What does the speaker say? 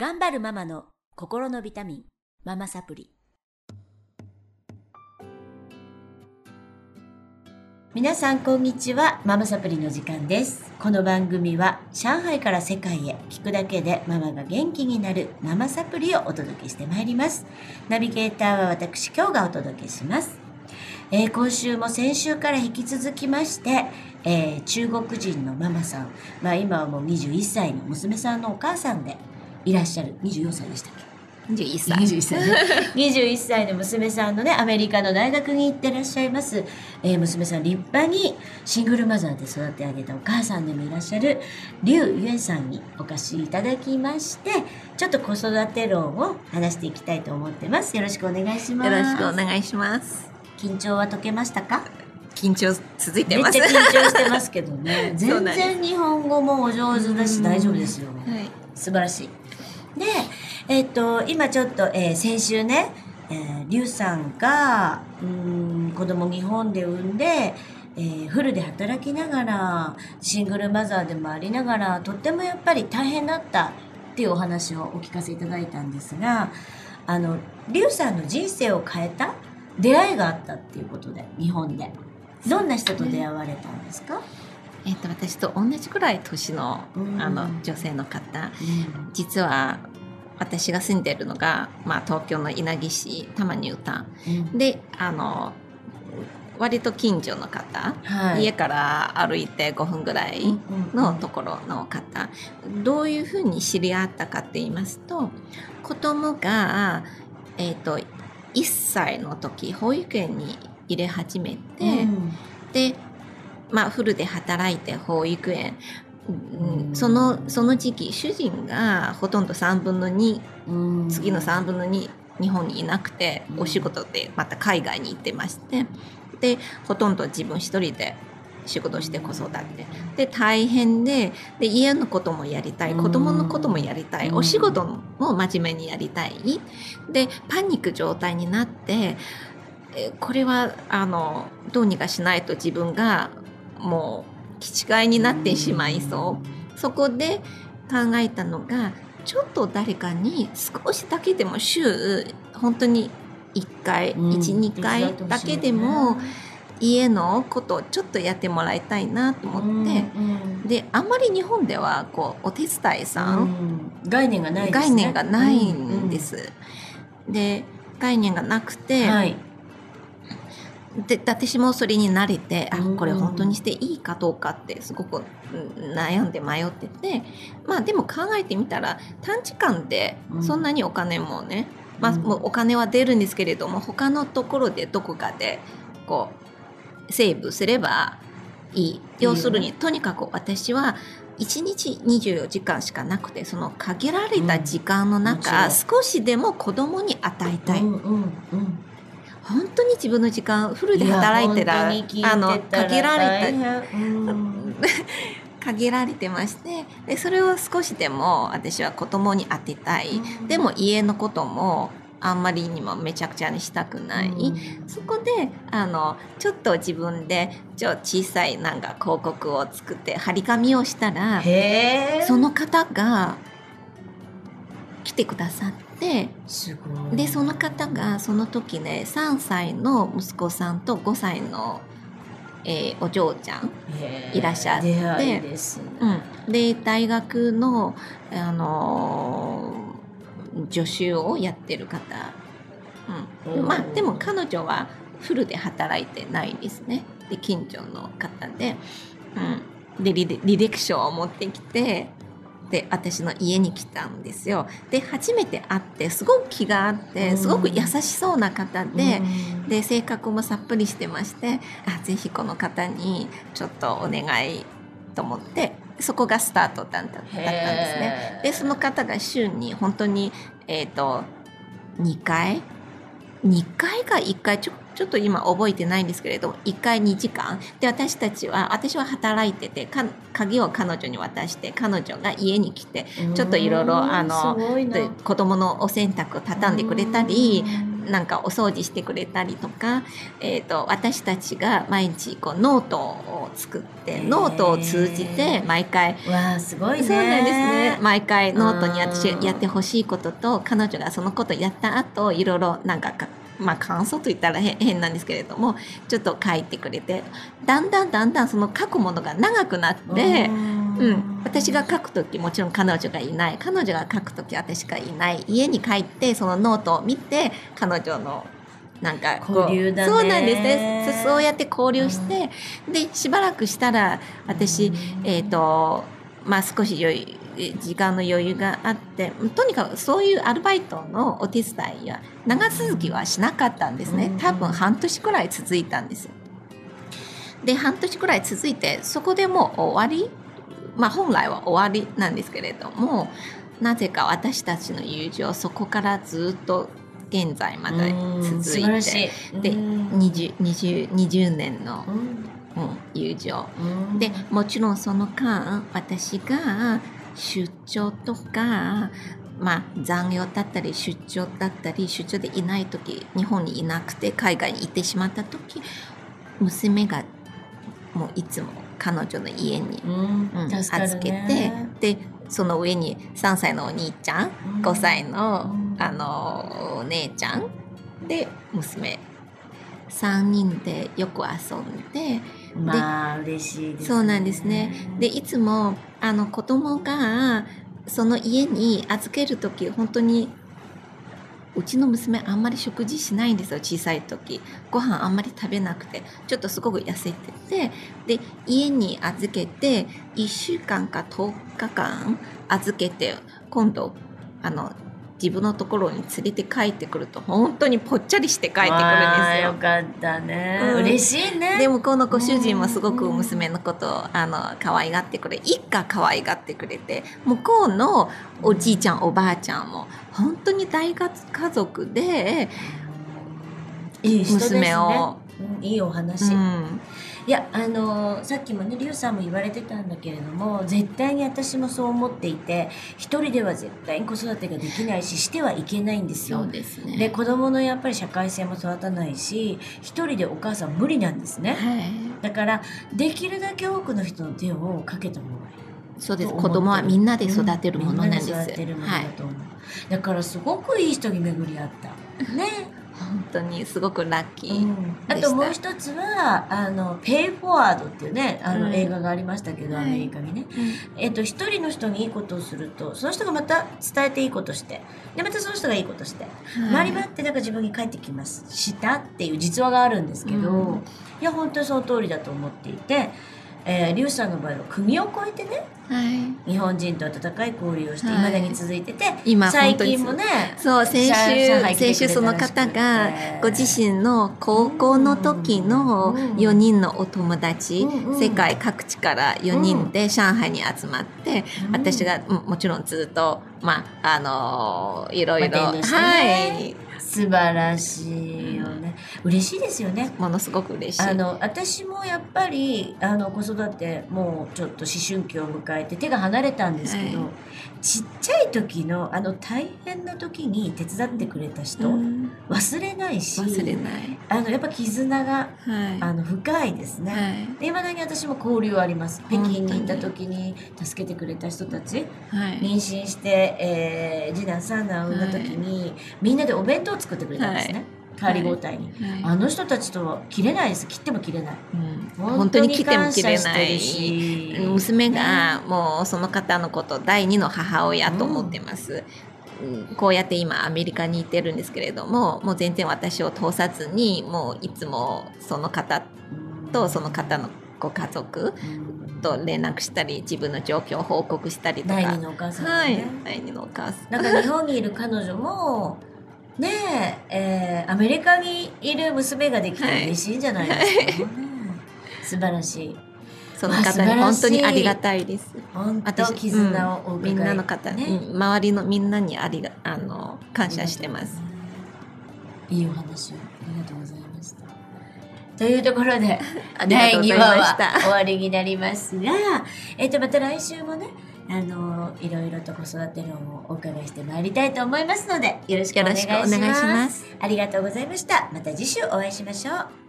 頑張るママの心のビタミン、ママサプリ。皆さんこんにちは。ママサプリの時間です。この番組は上海から世界へ聞くだけでママが元気になるママサプリをお届けしてまいります。ナビゲーターは私今日がお届けします。えー今週も先週から引き続きまして、えー中国人のママさん、まあ今はもう21歳の娘さんのお母さんでいらっしゃる。24歳でしたっけ？21歳。21歳ね。21歳の娘さんのねアメリカの大学に行ってらっしゃいます、えー娘さん立派にシングルマザーで育て上げたお母さんでもいらっしゃる劉ゆえさんにお越しいただきましてちょっと子育て論を話していきたいと思ってます。よろしくお願いします。よろしくお願いします。緊張は解けましたか？緊張続いてます。めっちゃ緊張してますけどね。全然日本語もお上手だし大丈夫ですよ。はい。素晴らしい。で、えっ、と、今ちょっと、えー先週ね、えー、リュウさんが、うーん、子供日本で産んで、えーフルで働きながら、シングルマザーでもありながら、とってもやっぱり大変だったっていうお話をお聞かせいただいたんですが、あの、リュウさんの人生を変えた出会いがあったっていうことで、日本で。どんな人と出会われたんですか、えっ、と私と同じくらい年のうん。あの女性の方、実は私が住んでるのがまあ東京の稲城市玉に歌うん。であの割と近所の方、はい、家から歩いて5分ぐらいのところの方。どういうふうに知り合ったかって言いますと子供がえっ、と1歳の時保育園に入れ始めて、うん。で、まあ、フルで働いて保育園、うん。うんそのその時期主人がほとんど3分の2うん。次の3分の2日本にいなくて、うん。お仕事でまた海外に行ってまして。でほとんど自分一人で仕事して子育て。で大変でで家のこともやりたいうん。子供のこともやりたい、うん。お仕事も真面目にやりたい。でパニック状態になってえこれはあのどうにかしないと自分がもう気違いになってしまいそう。そこで考えたのがちょっと誰かに少しだけでも週本当に1回、うん12回だけでも家のことをちょっとやってもらいたいなと思って、であんまり日本ではこうお手伝いさん、概念がないですね。概念がないんで、す。で概念がなくうんて、はいで私もそれに慣れてあうん。これ本当にしていいかどうかってすごくうん悩んで迷っててまあでも考えてみたら短時間でうん。そんなにお金もね、まあ、うんもうお金は出るんですけれども他のところでどこかでこうセーブすればいい。要するにとにかく私は1日24時間しかなくてその限られた時間のうん中、もち少しでも子供に与えたい、うんうんうん本当に自分の時間フルで働いてたあの限られ大変うんた限られてましてでそれを少しでも私は子供に当てたい、でも家のこともあんまりにもめちゃくちゃにしたくない、そこであのちょっと自分でちょ小さいなんか広告を作って張り紙をしたらその方が来てくださってでその方がその時ね3歳の息子さんと5歳の、えーお嬢ちゃん、いらっしゃってね。うん、で大学の、あのー助手をやってる方、うん。うんまあでも彼女はフルで働いてないですね。で近所の方で,、うん、で履履歴書を持ってきてで私の家に来たんですよ。で初めて会ってすごく気があってすごく優しそうな方で、うん。で性格もさっぱりしてましてあぜひこの方にちょっとお願いと思ってそこがスタートだったんですね。でその方が週に本当に、えー、と2回2回か1回ちょちょっと今覚えてないんですけれども1回2時間。で私たちは私は働いててか鍵を彼女に渡して彼女が家に来てちょっといろいろ子供のお洗濯を畳んでくれたりなんかお掃除してくれたりとか、えー、と私たちが毎日こうノートを作ってノートを通じて毎回わあすごいね。そうなんですね。毎回ノートに私うんやってほしいことと彼女がそのことやった後いろいろなんかかまあ感想と言ったら変変なんですけれどもちょっと書いてくれてだんだんだんだんその書くものが長くなって。うん、私が書く時もちろん彼女がいない。彼女が書く時私がいない。家に帰ってそのノートを見て彼女のなんかこう交流だね。そうなんです。ねそそうやって交流して、でしばらくしたら私、えっ、とまあ少し余裕時間の余裕があってとにかくそういうアルバイトのお手伝いや長続きはしなかったんですね。多分半年くらい続いたんですよ。で半年くらい続いてそこでもう終わりまあ本来は終わりなんですけれどもなぜか私たちの友情そこからずっと現在までうん。続いてい。でうん。20, 20, 20年のう、ん。うん友情。うん。でもちろんその間私が出張とかまあ残業だったり出張だったり出張でいない時日本にいなくて海外に行ってしまった時娘がもういつも彼女の家に、うん。うん預けてねでその上に3歳のお兄ちゃんうん。5歳の,、うん。あのお姉ちゃんで娘。3人でよく遊んでまあ嬉しいですね。そうなんですね。でいつもあの子供がその家に預ける時本当にうちの娘あんまり食事しないんですよ小さい時。ご飯あんまり食べなくて。ちょっとすごく痩せてて。で家に預けて1週間か10日間預けて今度あの自分のところに連れて帰ってくると本当にぽっちゃりして帰ってくるんですよ。よ。かったね、うん。嬉しいね。で向こうのご主人もすごく娘のことをあの可愛がってくれ一家可愛がってくれて向こうのおじいちゃんおばあちゃんも本当に大家族で、いい娘をうんいいお話、うん。いやあのさっきもねリュウさんも言われてたんだけれども絶対に私もそう思っていて一人では絶対に子育てができないししてはいけないんですよ。ですね。で子供のやっぱり社会性も育たないし一人でお母さん無理なんですね。はい、だからできるだけ多くの人の手をかけた方がいい。そうです。子供はみんなで育てるものなんです。みんだと思う、だからすごくいい人に巡り合った。ね本当にすごくラッキー。うん。あ。ともう一つはあの「ペイフォワード」っていうねあの、うん。映画がありましたけど、はい。アメリカにね、えっと一人の人にいいことをするとその人がまた伝えていいことしてでまたその人がいいことして、うん回り回ってなんか自分に返ってきますしたっていう実話があるんですけど、うん。いや本当にその通りだと思っていて、えー、リュウさんの場合は国を越えてねはい。日本人と温かい交流をしていはい。まだに続いてて、今最本当に近もねそう先上週先週その方がご自身の高校の時のうん。4人のお友達、うん。うん。世界各地から4人で上海に集まって、うん。私がうんもちろんずっとまああのいろいろ、まあ伝道してはねい。素晴らしいよね。嬉しいですよね。ものすごく嬉しい。あの私もやっぱりあの子育てもうちょっと思春期を迎えて手が離れたんですけど、はいちっちゃい時のあの大変な時に手伝ってくれた人、うん忘れないし忘れない。あのやっぱ絆がはい。あの深いですね。はい。で未だに私も交流あります北京に行った時に助けてくれた人たちはい。妊娠して、えー次男三男を産んだ時に、みんなでお弁当を作ってくれたんですね、代わり交代に、はい。あの人たちとは切れないです。切っても切れない。うん。本当に来ても切れない。し娘がもうその方のこと第二の母親と思ってます。うん。こうやって今アメリカに行ってるんですけれどももう全然私を通さずにもういつもその方とその方のご家族うん。と連絡したり自分の状況を報告したりとか。第二のお母さんがはい。ね、第二のお母さん。なんか日本にいる彼女もねええーアメリカにいる娘ができてはい。嬉しいんじゃないですか、ね。素晴らしい。その方に本当にありがたいです。本当私絆をお伺い、みんなの方、ね。うん。周りのみんなにありがあの感謝してます。いいお話を。ありがとうございました。というところで、第2話は終わりになりますが、えっと、また来週もね、あのいろいろと子育て論をお伺いしてまいりたいと思いますのでよろしくお願いします。よろしくお願いします。ありがとうございました。また次週お会いしましょう